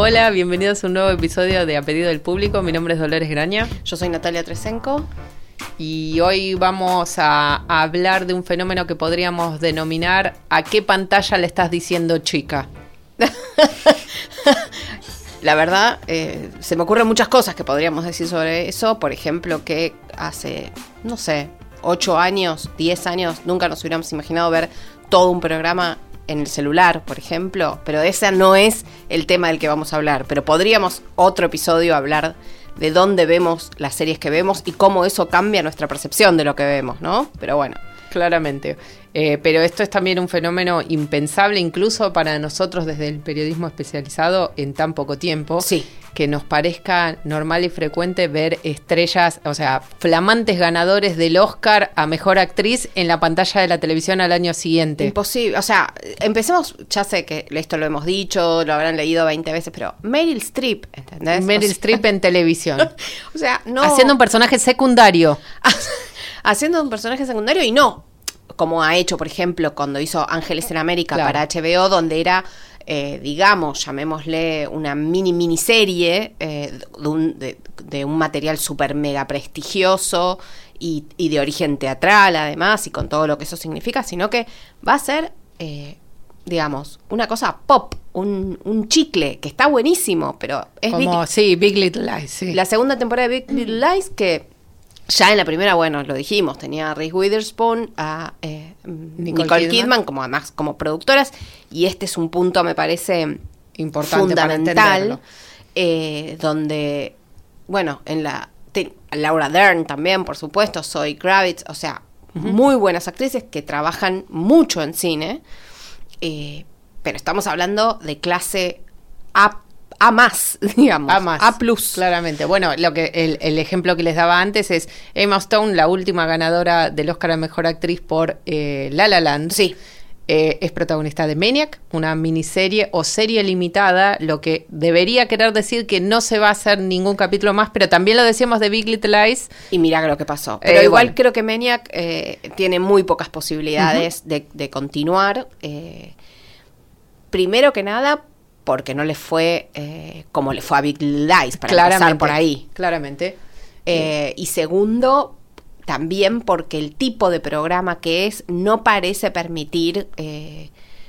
Hola, bienvenidos a un nuevo episodio de A Pedido del Público. Mi nombre es Dolores Graña Yo soy Natalia Tresenco. y hoy vamos a, a hablar de un fenómeno que podríamos denominar ¿A qué pantalla le estás diciendo chica? La verdad, eh, se me ocurren muchas cosas que podríamos decir sobre eso. Por ejemplo, que hace, no sé, 8 años, 10 años, nunca nos hubiéramos imaginado ver todo un programa en el celular, por ejemplo. Pero ese no es el tema del que vamos a hablar. Pero podríamos otro episodio hablar de dónde vemos las series que vemos y cómo eso cambia nuestra percepción de lo que vemos, ¿no? Pero bueno. Claramente. Eh, pero esto es también un fenómeno impensable incluso para nosotros desde el periodismo especializado en tan poco tiempo. Sí. Que nos parezca normal y frecuente ver estrellas, o sea, flamantes ganadores del Oscar a Mejor Actriz en la pantalla de la televisión al año siguiente. Imposible. O sea, empecemos, ya sé que esto lo hemos dicho, lo habrán leído 20 veces, pero Meryl Streep, ¿entendés? Meryl O sea- Streep en televisión. O sea, no. Haciendo un personaje secundario. haciendo un personaje secundario y no como ha hecho, por ejemplo, cuando hizo Ángeles en América Claro. para HBO, donde era, eh, digamos, llamémosle una mini miniserie eh, de, un, de, de un material súper mega prestigioso y, y de origen teatral, además, y con todo lo que eso significa, sino que va a ser, eh, digamos, una cosa pop, un, un chicle, que está buenísimo, pero es Big- Como, sí, Big Little Lies, sí. la segunda temporada de Big Little Lies que ya en la primera, bueno, lo dijimos, tenía a Reese Witherspoon, a eh, Nicole Nicole, Kidman. Kidman. como además como productoras y este es un punto me parece Importante fundamental eh, donde bueno en la te- Laura Dern también por supuesto Zoe Kravitz o sea muy buenas actrices que trabajan mucho en cine eh, pero estamos hablando de clase A a más digamos A más. A plus Claramente. Bueno, lo que el, el ejemplo que les daba antes es Emma Stone, la última ganadora del Oscar a Mejor Actriz por eh, La La Land. Sí. Eh, es protagonista de Maniac, una miniserie o serie limitada, lo que debería querer decir que no se va a hacer ningún capítulo más, pero también lo decíamos de Big Little Lies. Y mira lo que pasó. Pero Eh, igual bueno. creo que Maniac eh, tiene muy pocas posibilidades de, de continuar. primero que nada, porque no le fue eh, como le fue a Big Lies, para empezar por ahí. Claramente. Eh, y segundo, también porque el tipo de programa que es no parece permitir eh,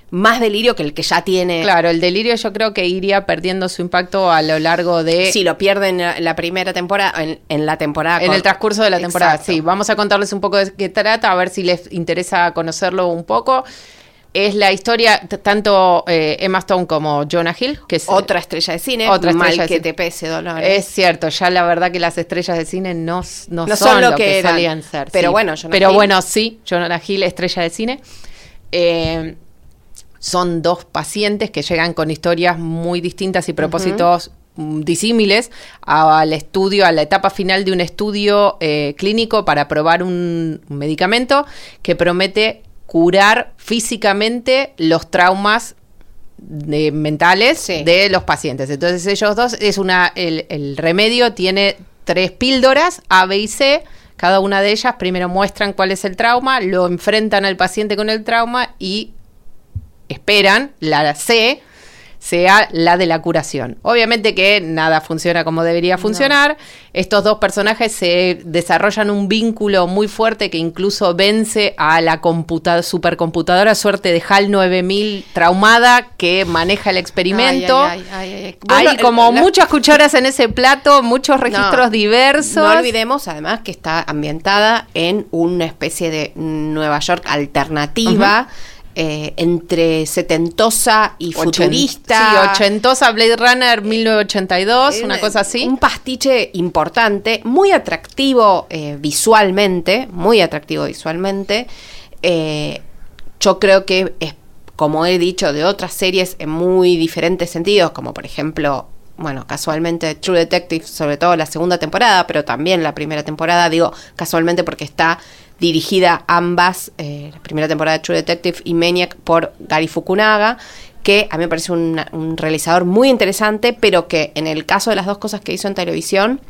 más delirio que el que ya tiene. Claro, el delirio yo creo que iría perdiendo su impacto a lo largo de Si lo pierden en la- en la primera temporada, en, en la temporada. En con- el transcurso de la temporada, Exacto. sí. Vamos a contarles un poco de qué trata, a ver si les interesa conocerlo un poco. Es la historia, tanto eh, Emma Stone como Jonah Hill, que es Otra estrella de cine, Otra mal estrella de que cine. te pese, Dolores. Es cierto, ya la verdad que las estrellas de cine no, no, No son, son lo lo que, que solían ser. Pero sí. bueno, Jonah Pero Hill- bueno, sí, Jonah Hill, estrella de cine. Eh, son dos pacientes que llegan con historias muy distintas y propósitos mm, disímiles al estudio, a la etapa final de un estudio eh, clínico para probar un medicamento que promete curar físicamente los traumas de- mentales Sí. de los pacientes. Entonces ellos dos, es una, el, el remedio tiene tres píldoras, A, B y C. Cada una de ellas primero muestran cuál es el trauma, lo enfrentan al paciente con el trauma y esperan la C sea la de la curación. Obviamente que nada funciona como debería funcionar. Estos dos personajes se desarrollan un vínculo muy fuerte que incluso vence a la computa supercomputadora suerte de HAL 9000 traumada que maneja el experimento. Ay, ay, ay, ay, ay. Hay como la- muchas cucharas en ese plato, muchos registros No, diversos. No olvidemos además que está ambientada en una especie de Nueva York alternativa. Eh, entre setentosa y Ochen- futurista. Sí, ochentosa Blade Runner 1982, Eh, una cosa así. Un pastiche importante, muy atractivo eh, visualmente, muy atractivo visualmente. Eh, yo creo que es, como he dicho, de otras series en muy diferentes sentidos, como por ejemplo, bueno, casualmente True Detective, sobre todo la segunda temporada, pero también la primera temporada, digo casualmente porque está dirigida ambas, eh, la primera temporada de True Detective y Maniac por Gary Fukunaga, que a mí me parece un, un realizador muy interesante, pero que en el caso de las dos cosas que hizo en televisión,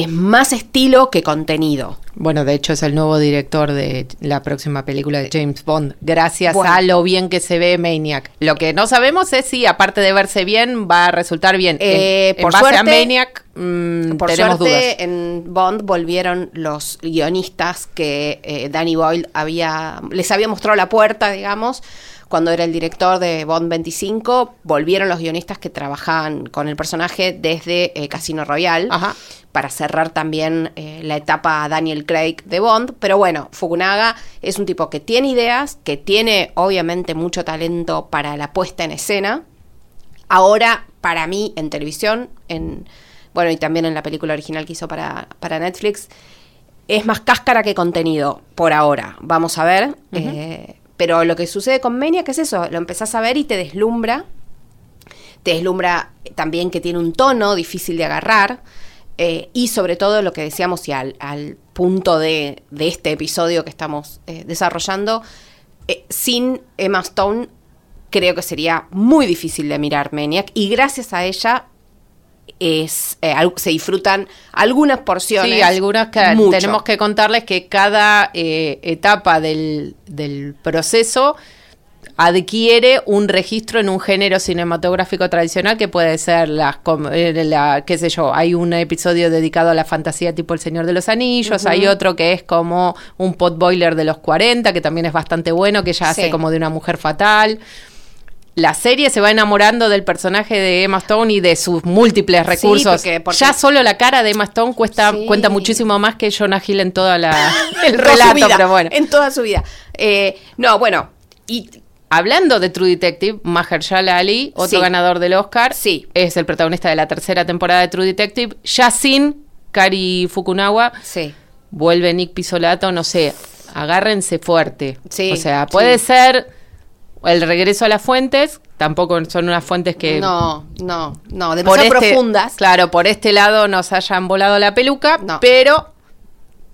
es más estilo que contenido. Bueno, de hecho es el nuevo director de la próxima película de James Bond, gracias Bueno. a lo bien que se ve Maniac. Lo que no sabemos es si, aparte de verse bien, va a resultar bien. Eh, en, en por base a suerte- Maniac, mm, Por tenemos dudas. en Bond volvieron los guionistas que eh, Danny Boyle había, les había mostrado la puerta, digamos, cuando era el director de Bond 25. Volvieron los guionistas que trabajaban con el personaje desde eh, Casino Royale. Ajá. Para cerrar también eh, la etapa Daniel Craig de Bond. Pero bueno, Fukunaga es un tipo que tiene ideas, que tiene obviamente mucho talento para la puesta en escena. Ahora, para mí, en televisión, en bueno, y también en la película original que hizo para, para Netflix, es más cáscara que contenido, por ahora. Vamos a ver. Eh, pero lo que sucede con Menia, que es eso? Lo empezás a ver y te deslumbra. Te deslumbra también que tiene un tono difícil de agarrar. eh, y sobre todo lo que decíamos, y al, al punto de, de este episodio que estamos eh, desarrollando, eh, sin Emma Stone creo que sería muy difícil de mirar Maniac y gracias a ella es eh, se disfrutan algunas porciones. Sí, algunas que mucho. tenemos que contarles que cada eh, etapa del, del proceso adquiere un registro en un género cinematográfico tradicional que puede ser las eh, la, qué sé yo, hay un episodio dedicado a la fantasía tipo El Señor de los Anillos, hay otro que es como un potboiler de los 40 que también es bastante bueno, que ya hace como de una mujer fatal. La serie se va enamorando del personaje de Emma Stone y de sus múltiples recursos. porque- porque- Ya solo la cara de Emma Stone cuesta, Sí. cuenta muchísimo más que Jonah Hill en toda la el relato, vida, pero bueno. En toda su vida. Eh, no, bueno, y Hablando de True Detective, Mahershala Ali, otro Sí. ganador del Oscar, Sí. es el protagonista de la tercera temporada de True Detective. Ya sin Kari Fukunawa, sí. vuelve Nick Pisolato, no sé, agárrense fuerte. Sí, o sea, puede sí. ser el regreso a las fuentes, tampoco son unas fuentes que No, no, no, por demasiado este, profundas. Claro, por este lado nos hayan volado la peluca, No. pero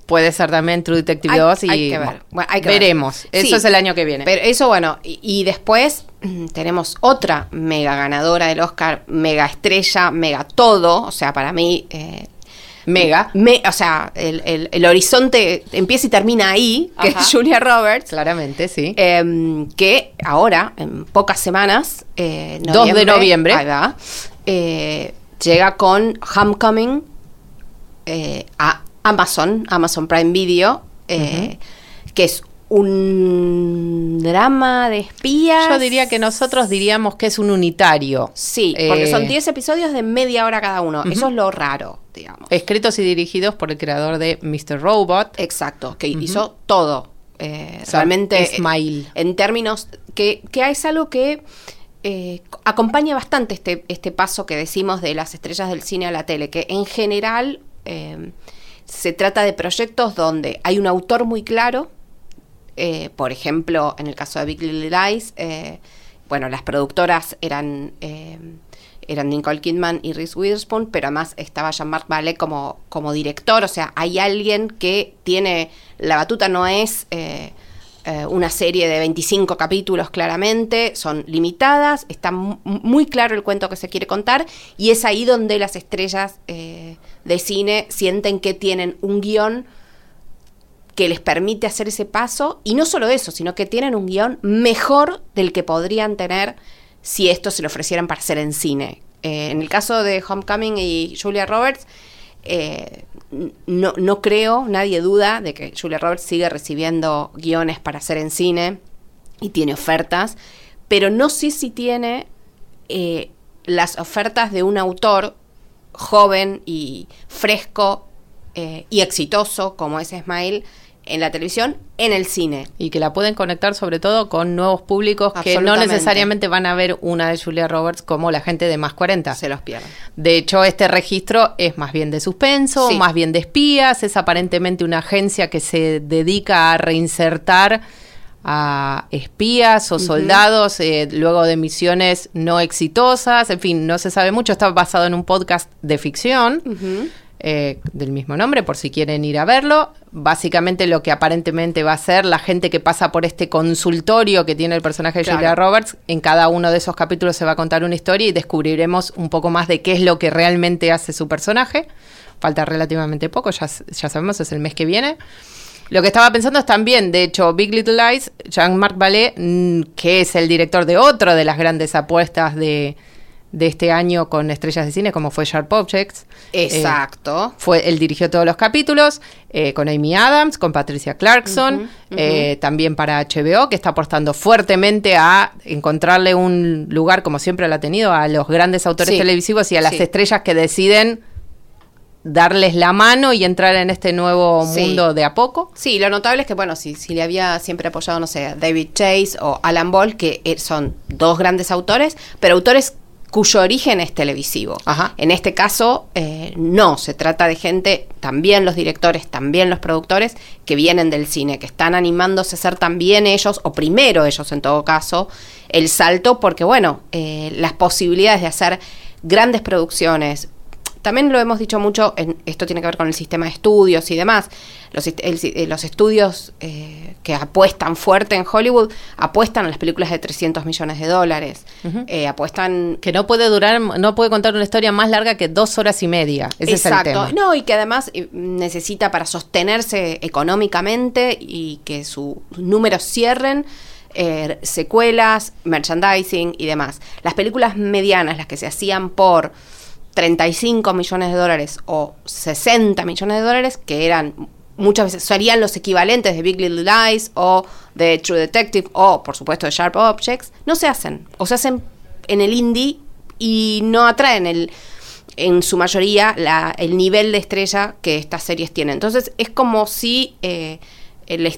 puede ser también True Detective Hay- 2 y hay que ver. bueno, hay que ver. veremos. Eso Sí. es el año que viene. Pero eso, bueno, y, y después mm, tenemos otra mega ganadora del Oscar, mega estrella, mega todo. O sea, para mí. eh, Mega. me- o sea, el, el- el horizonte empieza y termina ahí, que Ajá. es Julia Roberts. Claramente, sí. em, que ahora, en pocas semanas, eh, 2 de noviembre. ahí va, eh, llega con Homecoming eh, a Amazon, Amazon Prime Video, eh, que es un drama de espías. Yo diría que nosotros diríamos que es un unitario. Sí, porque Eh, son 10 episodios de media hora cada uno. Eso es lo raro, digamos. Escritos y dirigidos por el creador de Mr. Robot. Exacto, que hizo todo. eh, Sam realmente, eh, en términos que, que es algo que eh, acompaña bastante este, este paso que decimos de las estrellas del cine a la tele, que en general eh, se trata de proyectos donde hay un autor muy claro, eh, por ejemplo, en el caso de Big Little Lies, eh, bueno, las productoras eran, eh, eran Nicole Kidman y Reese Witherspoon, pero además estaba Jean-Marc Vallée como, como director, o sea, hay alguien que tiene, la batuta no es eh, eh, una serie de 25 capítulos claramente, son limitadas, está mu- muy claro el cuento que se quiere contar y es ahí donde las estrellas eh, de cine sienten que tienen un guion que les permite hacer ese paso y no solo eso, sino que tienen un guion mejor del que podrían tener si esto se lo ofrecieran para hacer en cine. Eh, en el caso de Homecoming y Julia Roberts, eh, no, no creo, nadie duda de que Julia Roberts sigue recibiendo guiones para hacer en cine y tiene ofertas, pero no sé si tiene eh, las ofertas de un autor joven y fresco y exitoso como es Ismail en la televisión, en el cine. Y que la pueden conectar sobre todo con nuevos públicos que no necesariamente van a ver una de Julia Roberts como la gente de más 40. Se los pierden. De hecho, este registro es más bien de suspenso, Sí. más bien de espías, es aparentemente una agencia que se dedica a reinsertar a espías o soldados eh, luego de misiones no exitosas, en fin, no se sabe mucho, está basado en un podcast de ficción. Eh, del mismo nombre, por si quieren ir a verlo. Básicamente lo que aparentemente va a ser la gente que pasa por este consultorio que tiene el personaje de Claro. Julia Roberts, en cada uno de esos capítulos se va a contar una historia y descubriremos un poco más de qué es lo que realmente hace su personaje. Falta relativamente poco, ya, ya sabemos, es el mes que viene. Lo que estaba pensando es también, de hecho, Big Little Lies, Jean-Marc Vallée, mm, que es el director de otro de las grandes apuestas de, de este año con estrellas de cine, como fue Sharp Objects. eh, Exacto. fue, él dirigió todos los capítulos eh, con Amy Adams, con Patricia Clarkson, eh, también para HBO, que está apostando fuertemente a encontrarle un lugar, como siempre lo ha tenido, a los grandes autores Sí. televisivos y a las Sí. estrellas que deciden darles la mano y entrar en este nuevo Sí. mundo de a poco. Sí, lo notable es que, bueno, si, si le había siempre apoyado, no sé, David Chase o Alan Ball, que eh, son dos grandes autores, pero autores cuyo origen es televisivo. Ajá. En este caso, eh, no, se trata de gente, también los directores, también los productores, que vienen del cine, que están animándose a ser también ellos, o primero ellos en todo caso, el salto, porque bueno, eh, las posibilidades de hacer grandes producciones, también lo hemos dicho mucho, en, esto tiene que ver con el sistema de estudios y demás. Los, el eh, los estudios eh, que apuestan fuerte en Hollywood apuestan a las películas de 300 millones de dólares. Eh, apuestan. Que no puede durar, no puede contar una historia más larga que dos horas y media. Ese es el tema. No, y que además necesita para sostenerse económicamente y que sus números cierren. eh, secuelas, merchandising y demás. Las películas medianas, las que se hacían por 35 millones de dólares o 60 millones de dólares, que eran muchas veces serían los equivalentes de Big Little Lies o de True Detective o por supuesto de Sharp Objects, no se hacen o se hacen en el indie y no atraen el en su mayoría la- el nivel de estrella que estas series tienen. Entonces es como si eh, el,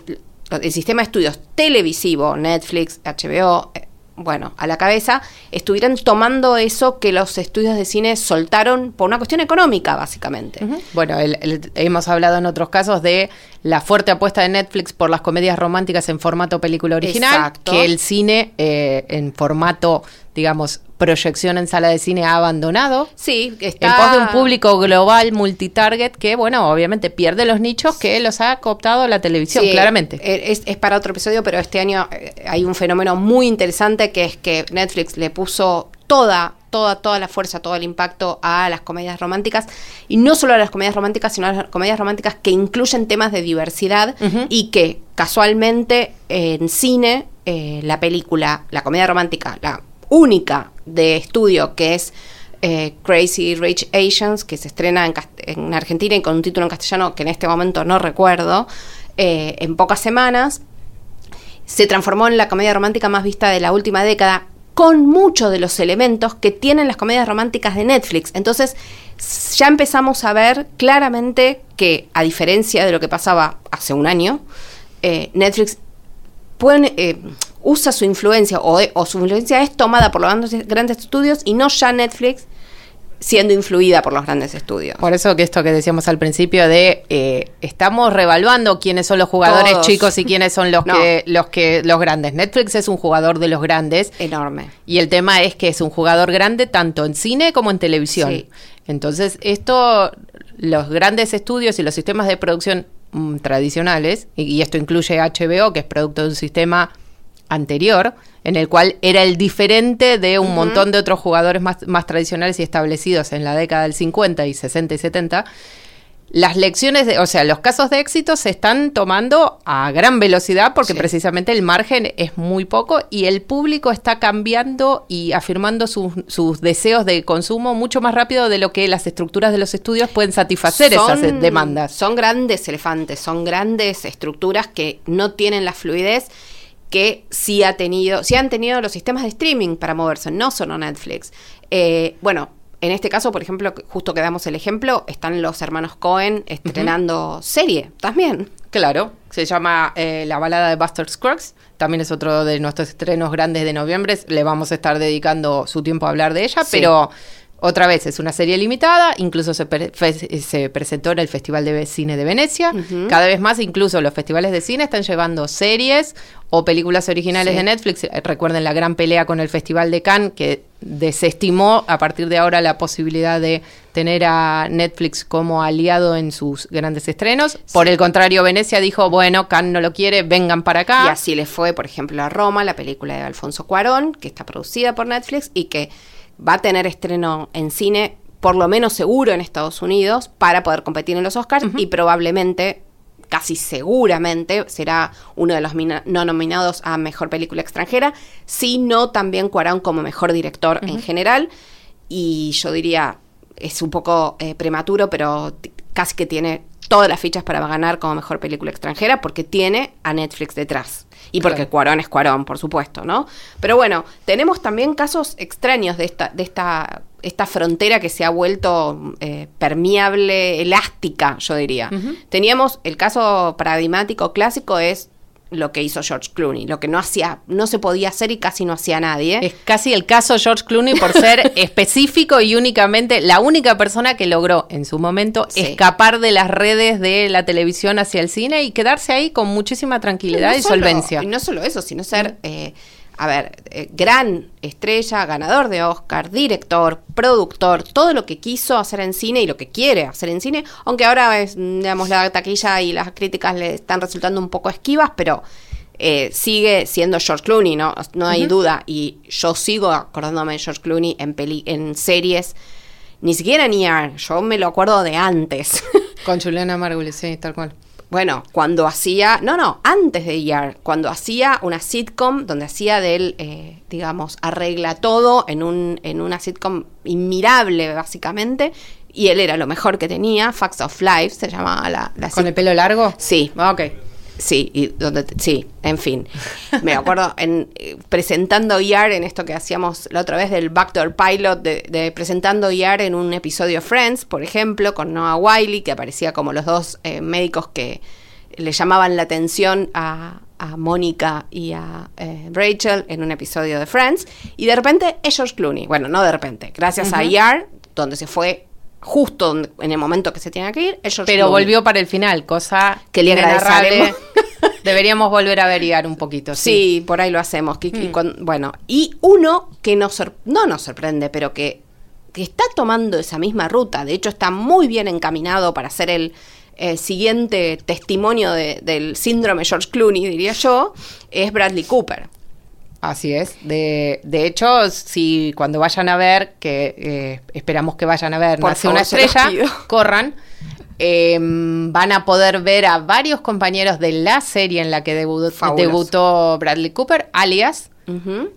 sistema de estudios televisivo, Netflix, HBO, eh, bueno, a la cabeza, estuvieran tomando eso que los estudios de cine soltaron por una cuestión económica, básicamente. Bueno, el- el- hemos hablado en otros casos de la fuerte apuesta de Netflix por las comedias románticas en formato película original, Exacto. que el cine eh, en formato, digamos, proyección en sala de cine ha abandonado. Sí, está... En pos de un público global multitarget que, bueno, obviamente pierde los nichos que los ha cooptado la televisión, Sí, claramente. eh, Es, es para otro episodio, pero este año eh, hay un fenómeno muy interesante que es que Netflix le puso toda, toda, toda la fuerza, todo el impacto a las comedias románticas. Y no solo a las comedias románticas, sino a las comedias románticas que incluyen temas de diversidad y que casualmente en cine, eh, la película, la comedia romántica, la única de estudio que es eh, Crazy Rich Asians, que se estrena en, Argentina y con un título en castellano que en este momento no recuerdo, eh, en pocas semanas, se transformó en la comedia romántica más vista de la última década, con muchos de los elementos que tienen las comedias románticas de Netflix. Entonces, ya empezamos a ver claramente que, a diferencia de lo que pasaba hace un año, eh, Netflix pueden, eh, usa su influencia o, o su influencia es tomada por los grandes, estudios y no ya Netflix siendo influida por los grandes estudios. Por eso que esto que decíamos al principio de eh, estamos revaluando quiénes son los jugadores Todos. chicos y quiénes son los No. que los que los grandes. Netflix es un jugador de los grandes Enorme. y el tema es que es un jugador grande tanto en cine como en televisión. Sí. Entonces, esto los grandes estudios y los sistemas de producción mm, tradicionales y, y esto incluye HBO, que es producto de un sistema anterior, en el cual era el diferente de un montón de otros jugadores más, más tradicionales y establecidos en la década del 50 y 60 y 70, las lecciones, de, o sea, los casos de éxito se están tomando a gran velocidad porque Sí. precisamente el margen es muy poco y el público está cambiando y afirmando sus, sus deseos de consumo mucho más rápido de lo que las estructuras de los estudios pueden satisfacer esas demandas. Son grandes elefantes, son grandes estructuras que no tienen la fluidez que sí ha tenido, sí han tenido los sistemas de streaming para moverse, no solo Netflix. Eh, bueno, en este caso, por ejemplo, justo que damos el ejemplo, están los hermanos Cohen estrenando serie también. Claro. se llama eh, La balada de Buster Scruggs. También es otro de nuestros estrenos grandes de noviembre. Le vamos a estar dedicando su tiempo a hablar de ella, Sí. pero otra vez es una serie limitada. Incluso se, pre- fe- se presentó en el Festival de Cine de Venecia. Cada vez más, incluso los festivales de cine están llevando series o películas originales Sí. de Netflix. Eh, Recuerden la gran pelea con el Festival de Cannes, que desestimó a partir de ahora la posibilidad de tener a Netflix como aliado en sus grandes estrenos. Por el contrario, Venecia dijo, bueno, Cannes no lo quiere, vengan para acá. Y así le fue, por ejemplo, a Roma, la película de Alfonso Cuarón, que está producida por Netflix y que va a tener estreno en cine, por lo menos seguro en Estados Unidos, para poder competir en los Oscars y probablemente, casi seguramente, será uno de los no nominados a Mejor Película Extranjera, sino también Cuarón como Mejor Director en general. Y yo diría, es un poco eh, prematuro, pero casi que tiene todas las fichas para ganar como mejor película extranjera porque tiene a Netflix detrás. Y porque Claro. Cuarón es Cuarón, por supuesto, ¿no? Pero bueno, tenemos también casos extraños de esta, de esta, esta frontera que se ha vuelto eh, permeable, elástica, yo diría. Teníamos el caso paradigmático clásico es lo que hizo George Clooney, lo que no hacía, no se podía hacer y casi no hacía nadie. Es casi el caso George Clooney por ser específico y únicamente la única persona que logró en su momento Sí. escapar de las redes de la televisión hacia el cine y quedarse ahí con muchísima tranquilidad No y solo- solvencia. Y no solo eso, sino ser, eh, a ver, eh, gran estrella, ganador de Oscar, director, productor, todo lo que quiso hacer en cine y lo que quiere hacer en cine, aunque ahora es, mm, digamos, la taquilla y las críticas le están resultando un poco esquivas, pero eh, sigue siendo George Clooney, ¿no? No hay duda. Y yo sigo acordándome de George Clooney en, peli en series, ni siquiera en ER, yo me lo acuerdo de antes. Con Juliana Margulis, sí, tal cual. Bueno, cuando hacía, no, no, antes de ER, cuando hacía una sitcom donde hacía del, eh, digamos, arregla todo en, un, en una sitcom inmirable, básicamente, y él era lo mejor que tenía, Facts of Life se llamaba la, la ¿Con el pelo largo? Sí, Ah, Ok. Sí, y donde sí, en fin. Me acuerdo en eh, presentando ER en esto que hacíamos la otra vez del Backdoor Pilot, de, de presentando ER en un episodio de Friends, por ejemplo, con Noah Wiley, que aparecía como los dos eh, médicos que le llamaban la atención a, a Mónica y a eh, Rachel en un episodio de Friends. Y de repente es George Clooney. Bueno, no de repente. Gracias a ER, donde se fue justo donde- en el momento que se tenía que ir, Pero volvió para el final, cosa Que le agradeceremos. Deberíamos volver a averiar un poquito. Sí. Sí, por ahí lo hacemos. cuan- bueno, y uno que nos no nos sorprende, pero que, que está tomando esa misma ruta. De hecho, está muy bien encaminado para ser el eh, siguiente testimonio de- del síndrome George Clooney, diría yo, es Bradley Cooper. Así es. De, de hecho, si cuando vayan a ver, que eh, esperamos que vayan a ver, Por Nace favor, una estrella, corran. eh, van a poder ver a varios compañeros de la serie en la que debu- Fabuloso. debutó Bradley Cooper, alias,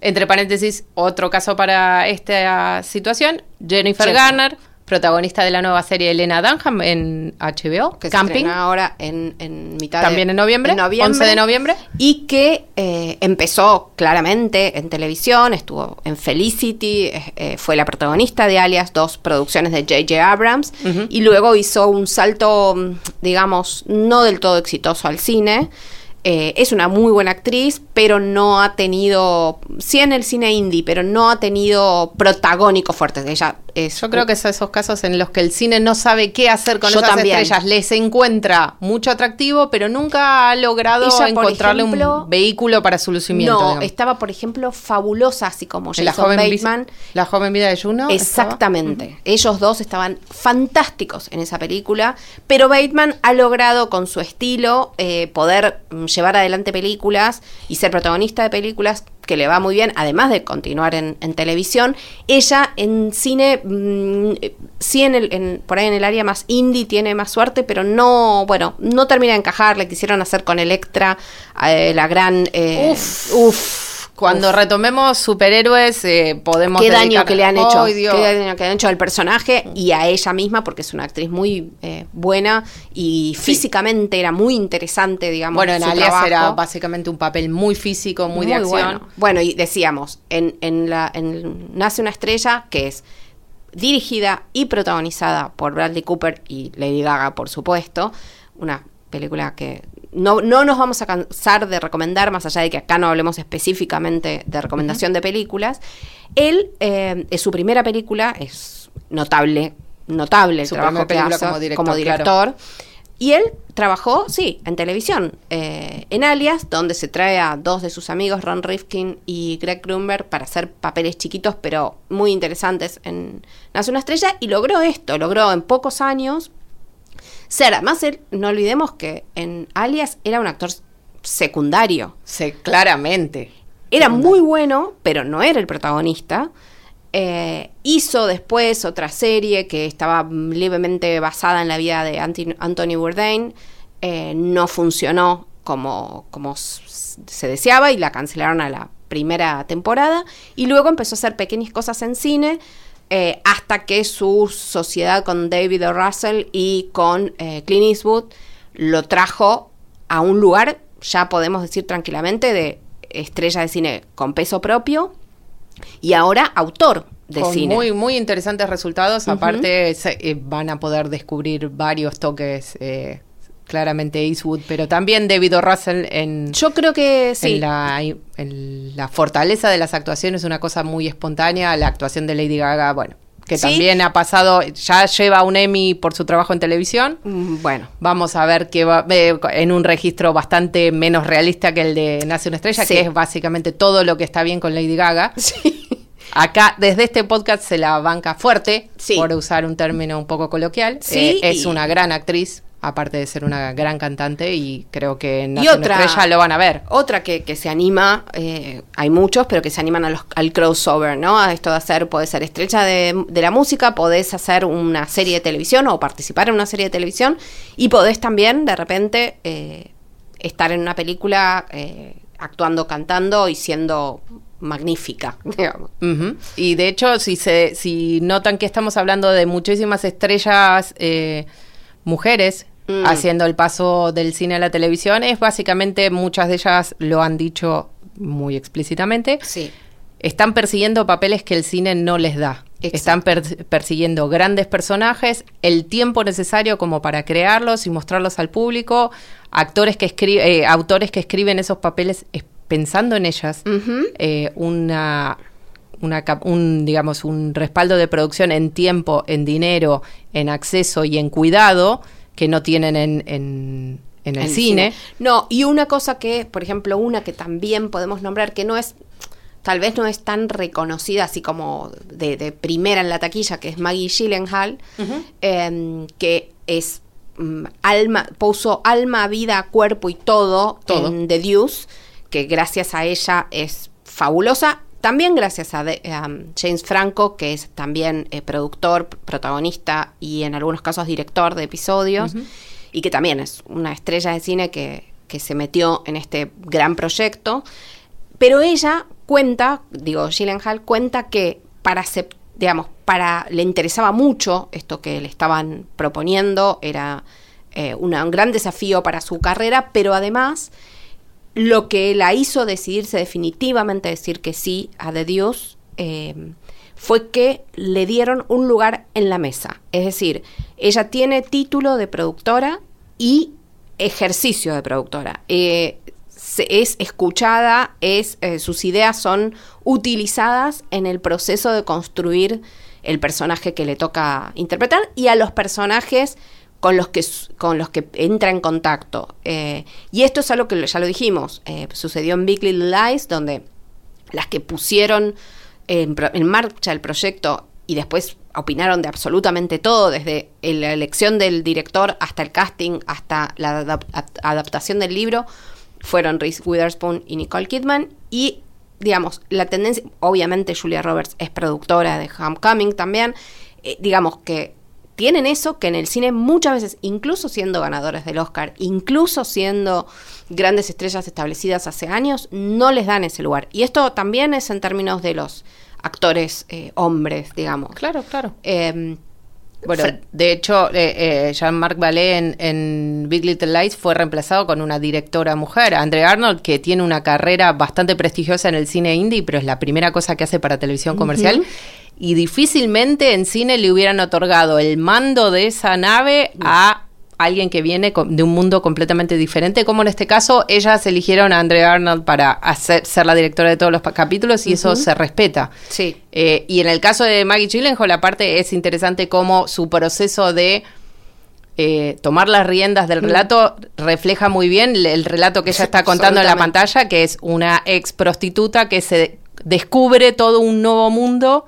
entre paréntesis, otro caso para esta situación, Jennifer Jennifer. Garner, protagonista de la nueva serie Elena Dunham en HBO, que se Camping, estrena ahora en, en mitad de- también en noviembre, 11 de noviembre. y que eh, empezó claramente en televisión, estuvo en Felicity, eh, fue la protagonista de Alias, dos producciones de J.J. Abrams, y luego hizo un salto, digamos, no del todo exitoso al cine. Eh, es una muy buena actriz, pero no ha tenido, sí en el cine indie, pero no ha tenido protagónicos fuertes. Ella es Yo creo que son esos casos en los que el cine no sabe qué hacer con Yo esas también. estrellas. Les encuentra mucho atractivo, pero nunca ha logrado Ella, encontrarle ejemplo, un vehículo para su lucimiento. No, digamos. estaba, por ejemplo, fabulosa, así como En la Jason joven, Bateman. la joven vida de Juno. estaba. Exactamente. Ellos dos estaban fantásticos en esa película, pero Bateman ha logrado con su estilo eh, poder mm, llevar adelante películas y ser protagonista de películas que le va muy bien, además de continuar en, en televisión. Ella en cine, mm, eh, sí en el, en- por ahí en el área más indie tiene más suerte, pero no, bueno, no termina de encajar. Le quisieron hacer con Electra eh, la gran... eh, Uf. uf, Cuando uf. retomemos superhéroes, eh, podemos. qué daño que le han hecho, qué daño que le han hecho al personaje y a ella misma, porque es una actriz muy eh, buena y físicamente era muy interesante, digamos. Bueno, en Alias trabajo. era básicamente un papel muy físico, muy, de acción. Bueno. Bueno, y decíamos, en, en la, en Nace una estrella, que es dirigida y protagonizada por Bradley Cooper y Lady Gaga, por supuesto, una película que no, no nos vamos a cansar de recomendar, más allá de que acá no hablemos específicamente de recomendación de películas. Él, eh, es su primera película, es notable, notable el Su trabajo que hace como director, como director. Y él trabajó, sí, en televisión, eh, en Alias, donde se trae a dos de sus amigos, Ron Rifkin y Greg Grunberg, para hacer papeles chiquitos, pero muy interesantes en Nace una estrella, y logró esto, logró en pocos años ser, además, él, no olvidemos que en Alias era un actor secundario. Sí, claramente. Era muy bueno, pero no era el protagonista. Eh, hizo después otra serie que estaba levemente basada en la vida de Anthony Bourdain. Eh, no funcionó como, como se deseaba y la cancelaron a la primera temporada. Y luego empezó a hacer pequeñas cosas en cine eh, hasta que su sociedad con David O. Russell y con eh, Clint Eastwood lo trajo a un lugar, ya podemos decir tranquilamente, de estrella de cine con peso propio y ahora autor de con cine. muy muy interesantes resultados. Aparte se- eh, van a poder descubrir varios toques, eh, claramente Eastwood, pero también David O. Russell en, Yo creo que sí. en, la, en la fortaleza de las actuaciones, una cosa muy espontánea. La actuación de Lady Gaga, bueno, que Sí. también ha pasado, ya lleva un Emmy por su trabajo en televisión. Mm, Bueno, Vamos a ver que va eh, en un registro bastante menos realista que el de Nace una estrella, Sí. que es básicamente todo lo que está bien con Lady Gaga. Acá, desde este podcast, se la banca fuerte, Sí. por usar un término un poco coloquial. Sí, Eh, es una gran actriz, aparte de ser una gran cantante, y creo que en Y otra- estrella lo van a ver. Otra que, que se anima, eh, hay muchos, pero que se animan a los, al crossover, ¿no? A esto de hacer, puede ser estrella de, de la música, podés hacer una serie de televisión o participar en una serie de televisión y podés también, de repente, eh, estar en una película eh, actuando, cantando y siendo magnífica, digamos. Y de hecho, si se, si notan que estamos hablando de muchísimas estrellas mujeres Mm. haciendo el paso del cine a la televisión, es básicamente muchas de ellas lo han dicho muy explícitamente. Sí. Están persiguiendo papeles que el cine no les da. Exacto. Están per- persiguiendo grandes personajes, el tiempo necesario como para crearlos y mostrarlos al público, actores que escriben, autores que escriben esos papeles es- pensando en ellas, eh, una, una un digamos un respaldo de producción en tiempo, en dinero, en acceso y en cuidado que no tienen en, en, en el, cine. No, y una cosa que, por ejemplo, una que también podemos nombrar, que no es, tal vez no es tan reconocida así como de, de primera en la taquilla, que es Maggie Gyllenhaal, em, que es mm, alma, puso alma, vida, cuerpo y todo, Todo. en The Deuce, que gracias a ella es fabulosa. También gracias a, de- a James Franco, que es también eh, productor, protagonista y en algunos casos director de episodios, y que también es una estrella de cine que, que se metió en este gran proyecto. Pero ella cuenta, digo, Gyllenhaal cuenta que para digamos, para le interesaba mucho esto que le estaban proponiendo, era eh, una- un gran desafío para su carrera, pero además lo que la hizo decidirse definitivamente decir que sí a The Dios eh, fue que le dieron un lugar en la mesa. Es decir, ella tiene título de productora y ejercicio de productora. Eh, se- es escuchada, es, eh, sus ideas son utilizadas en el proceso de construir el personaje que le toca interpretar y a los personajes con los que, con los que entra en contacto. Eh, y esto es algo que ya lo dijimos, eh, sucedió en Big Little Lies, donde las que pusieron en, marcha el proyecto y después opinaron de absolutamente todo, desde la elección del director hasta el casting, hasta la adap- ad- adaptación del libro, fueron Reese Witherspoon y Nicole Kidman. Y, digamos, la tendencia, obviamente Julia Roberts es productora de Homecoming también, eh, digamos que tienen eso que en el cine muchas veces, incluso siendo ganadores del Oscar, incluso siendo grandes estrellas establecidas hace años, no les dan ese lugar. Y esto también es en términos de los actores eh, hombres, digamos. Claro, claro. Eh, Bueno, Fra- de hecho, eh, eh, Jean-Marc Vallée en, en Big Little Lies fue reemplazado con una directora mujer, Andre Arnold, que tiene una carrera bastante prestigiosa en el cine indie, pero es la primera cosa que hace para televisión comercial. Y difícilmente en cine le hubieran otorgado el mando de esa nave a alguien que viene de un mundo completamente diferente, como en este caso ellas eligieron a Andrea Arnold para hacer, ser la directora de todos los capítulos y eso se respeta. Sí. Eh, y en el caso de Maggie Gyllenhaal, aparte es interesante cómo su proceso de eh, tomar las riendas del relato refleja muy bien el, el relato que ella está contando en la pantalla, que es una ex prostituta que se descubre todo un nuevo mundo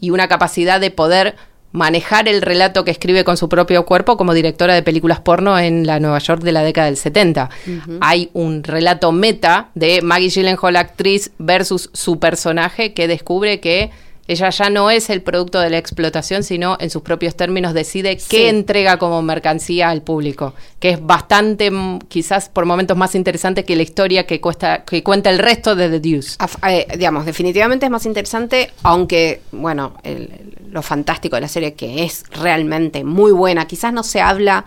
y una capacidad de poder manejar el relato que escribe con su propio cuerpo como directora de películas porno en la Nueva York de la década del 70. Hay un relato meta de Maggie Gyllenhaal, actriz, versus su personaje que descubre que ella ya no es el producto de la explotación, sino en sus propios términos decide Sí. qué entrega como mercancía al público, que es bastante, mm, quizás por momentos más interesante que la historia que, cuesta, que cuenta el resto de The Deuce. Af- eh, digamos, definitivamente es más interesante, aunque, bueno, el- el- lo fantástico de la serie que es realmente muy buena, quizás no se habla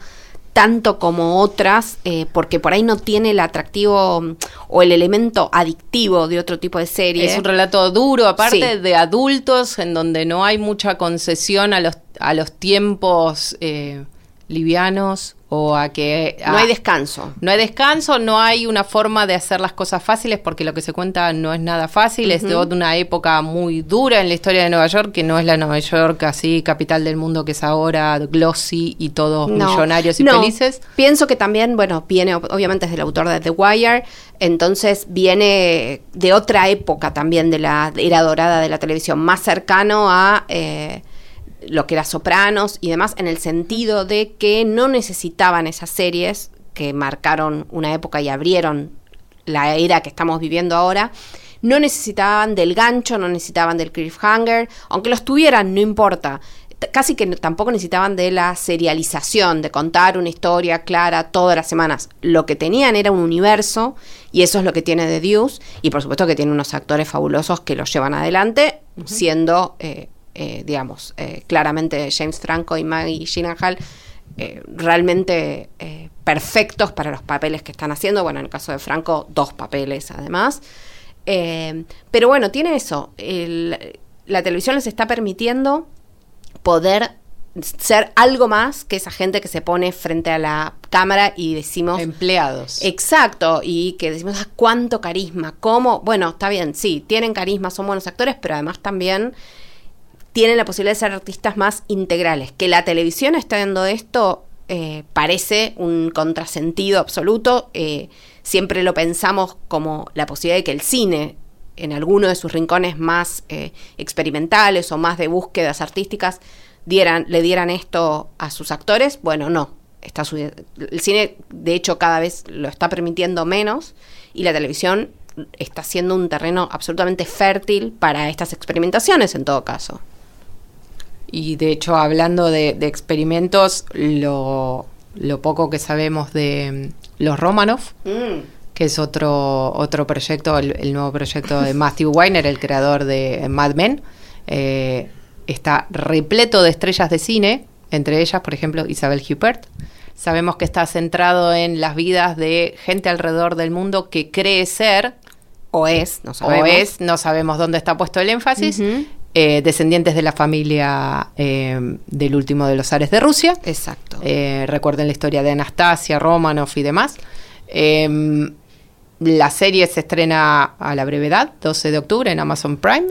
tanto como otras, eh, porque por ahí no tiene el atractivo mm, o el elemento adictivo de otro tipo de serie. Es un relato duro, aparte Sí. de adultos, en donde no hay mucha concesión a los, a los tiempos eh, livianos o a que... no hay descanso. No hay descanso, no hay una forma de hacer las cosas fáciles porque lo que se cuenta no es nada fácil, es de una época muy dura en la historia de Nueva York, que no es la Nueva York así, capital del mundo que es ahora, glossy y todos No, millonarios y no. felices. Pienso que también, bueno, viene, ob- obviamente es del autor de The Wire, entonces viene de otra época también de la era dorada de la televisión, más cercano a eh, lo que era Sopranos y demás, en el sentido de que no necesitaban esas series que marcaron una época y abrieron la era que estamos viviendo ahora. No necesitaban del gancho, no necesitaban del cliffhanger, aunque los tuvieran, no importa. Casi que tampoco necesitaban de la serialización, de contar una historia clara todas las semanas. Lo que tenían era un universo, y eso es lo que tiene The Deuce, y por supuesto que tiene unos actores fabulosos que lo llevan adelante, siendo, eh, eh, digamos, eh, claramente James Franco y Maggie Gyllenhaal eh, realmente perfectos para los papeles que están haciendo. Bueno, en el caso de Franco, dos papeles además. Pero bueno, tiene eso. El- la televisión les está permitiendo poder ser algo más que esa gente que se pone frente a la cámara y decimos... Empleados. Exacto, y que decimos, ah, cuánto carisma, cómo, bueno, está bien, sí, tienen carisma, son buenos actores, pero además también tienen la posibilidad de ser artistas más integrales. Que la televisión está dando esto eh, parece un contrasentido absoluto. eh, siempre lo pensamos como la posibilidad de que el cine, en alguno de sus rincones más eh, experimentales o más de búsquedas artísticas, le dieran esto a sus actores. Bueno, no. Está el cine, de hecho, cada vez lo está permitiendo menos y la televisión está siendo un terreno absolutamente fértil para estas experimentaciones en todo caso. Y de hecho, hablando de, de experimentos, lo, lo poco que sabemos de mm, los Romanov, que es otro, otro proyecto, el, el nuevo proyecto de Matthew Weiner, el creador de Mad Men, eh, está repleto de estrellas de cine, entre ellas, por ejemplo, Isabel Huppert. Sabemos que está centrado en las vidas de gente alrededor del mundo que cree ser O es, no o sabemos. es, no sabemos dónde está puesto el énfasis. Eh, descendientes de la familia eh, del último de los zares de Rusia. Exacto. Eh, recuerden la historia de Anastasia, Romanov y demás. Eh, la serie se estrena a la brevedad, 12 de octubre en Amazon Prime.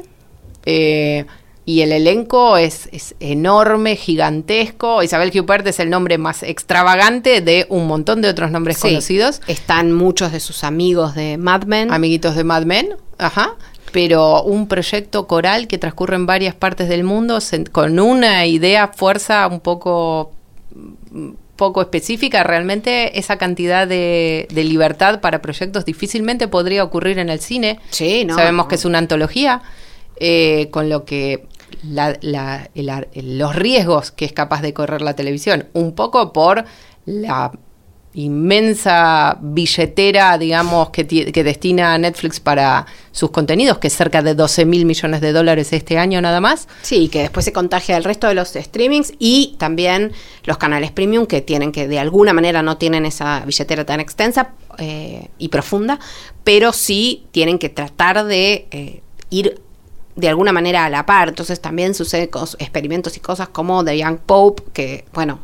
Eh, y el elenco es, es enorme, gigantesco. Isabel Huppert es el nombre más extravagante de un montón de otros nombres Sí. conocidos. Están muchos de sus amigos de Mad Men. Amiguitos de Mad Men, ajá. Pero un proyecto coral que transcurre en varias partes del mundo se- con una idea, fuerza un poco mm, poco específica, realmente esa cantidad de, de libertad para proyectos difícilmente podría ocurrir en el cine. Sí, no, Sabemos no. que es una antología, eh, con lo que la- la- el ar- los riesgos que es capaz de correr la televisión, un poco por la inmensa billetera, digamos, que, ti- que destina Netflix para sus contenidos, que es cerca de 12 mil millones de dólares este año nada más. Sí, que después se contagia al resto de los streamings y también los canales premium que tienen que de alguna manera no tienen esa billetera tan extensa eh, y profunda, pero sí tienen que tratar de eh, ir de alguna manera a la par. Entonces también suceden experimentos y cosas como The Young Pope, que bueno,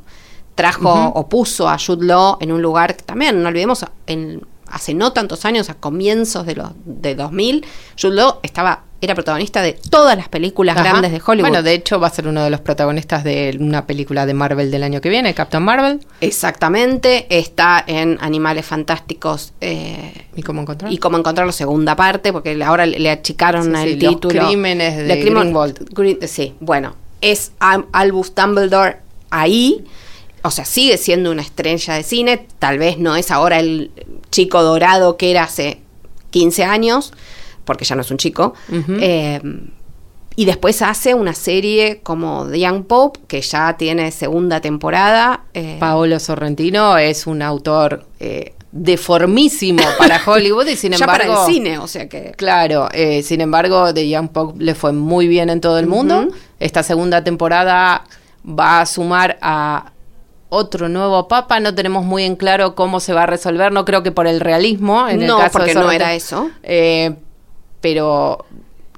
trajo o puso a Jude Law en un lugar que también, no olvidemos, en, hace no tantos años, a comienzos de los de 2000, Jude Law estaba era protagonista de todas las películas Ajá. grandes de Hollywood. Bueno, de hecho va a ser uno de los protagonistas de una película de Marvel del año que viene, Captain Marvel. Exactamente, está en Animales Fantásticos eh, ¿Y cómo encontrar? y cómo encontrarlo segunda parte, porque ahora le achicaron Sí, el sí, los título. crímenes de. Grin- sí, bueno, es Al- Albus Dumbledore ahí, o sea, sigue siendo una estrella de cine, tal vez no es ahora el chico dorado que era hace 15 años, porque ya no es un chico. Eh, y después hace una serie como The Young Pope, que ya tiene segunda temporada. eh, Paolo Sorrentino es un autor eh, deformísimo para Hollywood y sin ya embargo... para el cine, o sea que... Claro, eh, sin embargo, The Young Pope le fue muy bien en todo el mundo. Esta segunda temporada va a sumar a otro nuevo papa. No tenemos muy en claro cómo se va a resolver. No creo que por el realismo. En No, el caso porque de no era eso. Eh, pero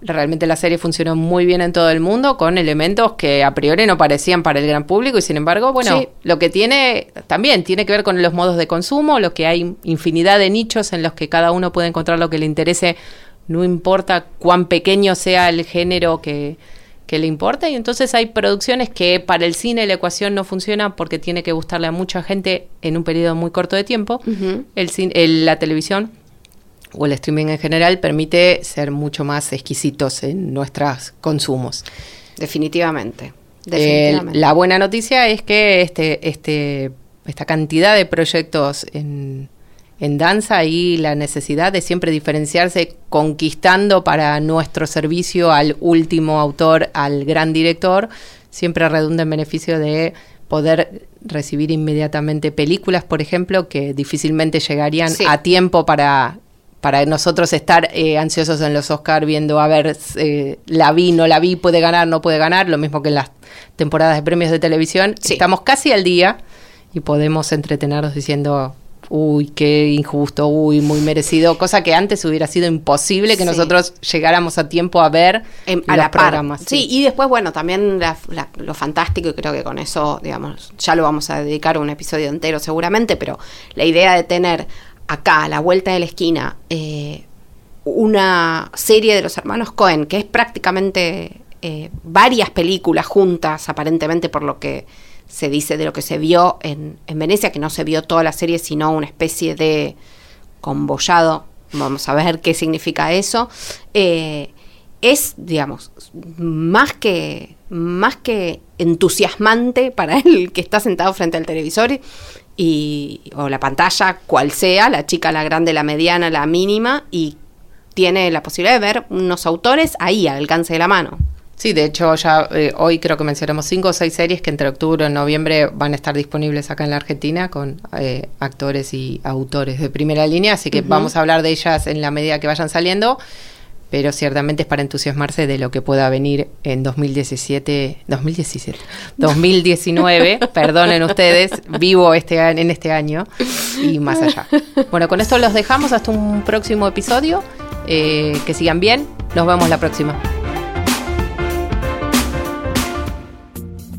realmente la serie funcionó muy bien en todo el mundo con elementos que a priori no parecían para el gran público y sin embargo, bueno, Sí. lo que tiene también tiene que ver con los modos de consumo, lo que hay infinidad de nichos en los que cada uno puede encontrar lo que le interese, no importa cuán pequeño sea el género que, que le importa y entonces hay producciones que para el cine la ecuación no funciona porque tiene que gustarle a mucha gente en un periodo muy corto de tiempo. El, cin- el- la televisión o el streaming en general permite ser mucho más exquisitos en nuestros consumos. Definitivamente. Eh, Definitivamente. la buena noticia es que este, este, esta cantidad de proyectos en, en danza y la necesidad de siempre diferenciarse conquistando para nuestro servicio al último autor, al gran director, siempre redunda en beneficio de poder recibir inmediatamente películas, por ejemplo, que difícilmente llegarían Sí. a tiempo para para nosotros estar eh, ansiosos en los Oscar viendo a ver eh, la vi, no la vi, puede ganar, no puede ganar, lo mismo que en las temporadas de premios de televisión, Sí. estamos casi al día y podemos entretenernos diciendo, uy, qué injusto, uy, muy merecido, cosa que antes hubiera sido imposible que Sí. nosotros llegáramos a tiempo a ver Em, a los la par. programas. Sí, y después, bueno, también la- la- lo fantástico, y creo que con eso, digamos, ya lo vamos a dedicar un episodio entero seguramente, pero la idea de tener acá, a la vuelta de la esquina, eh, una serie de los hermanos Cohen, que es prácticamente eh, varias películas juntas, aparentemente por lo que se dice de lo que se vio en, en Venecia, que no se vio toda la serie, sino una especie de conbollado. Vamos a ver qué significa eso. Eh, es, digamos, más que, más que entusiasmante para el que está sentado frente al televisor y, o la pantalla, cual sea, la chica, la grande, la mediana, la mínima, y tiene la posibilidad de ver unos autores ahí al alcance de la mano. Sí, de hecho ya eh, hoy creo que mencionamos cinco o seis series que entre octubre y noviembre van a estar disponibles acá en la Argentina con eh, actores y autores de primera línea, así que vamos a hablar de ellas en la medida que vayan saliendo, pero ciertamente es para entusiasmarse de lo que pueda venir en 2017, 2017, 2019, perdonen ustedes, vivo este en este año y más allá. Bueno, con esto los dejamos hasta un próximo episodio, eh, que sigan bien, nos vemos la próxima.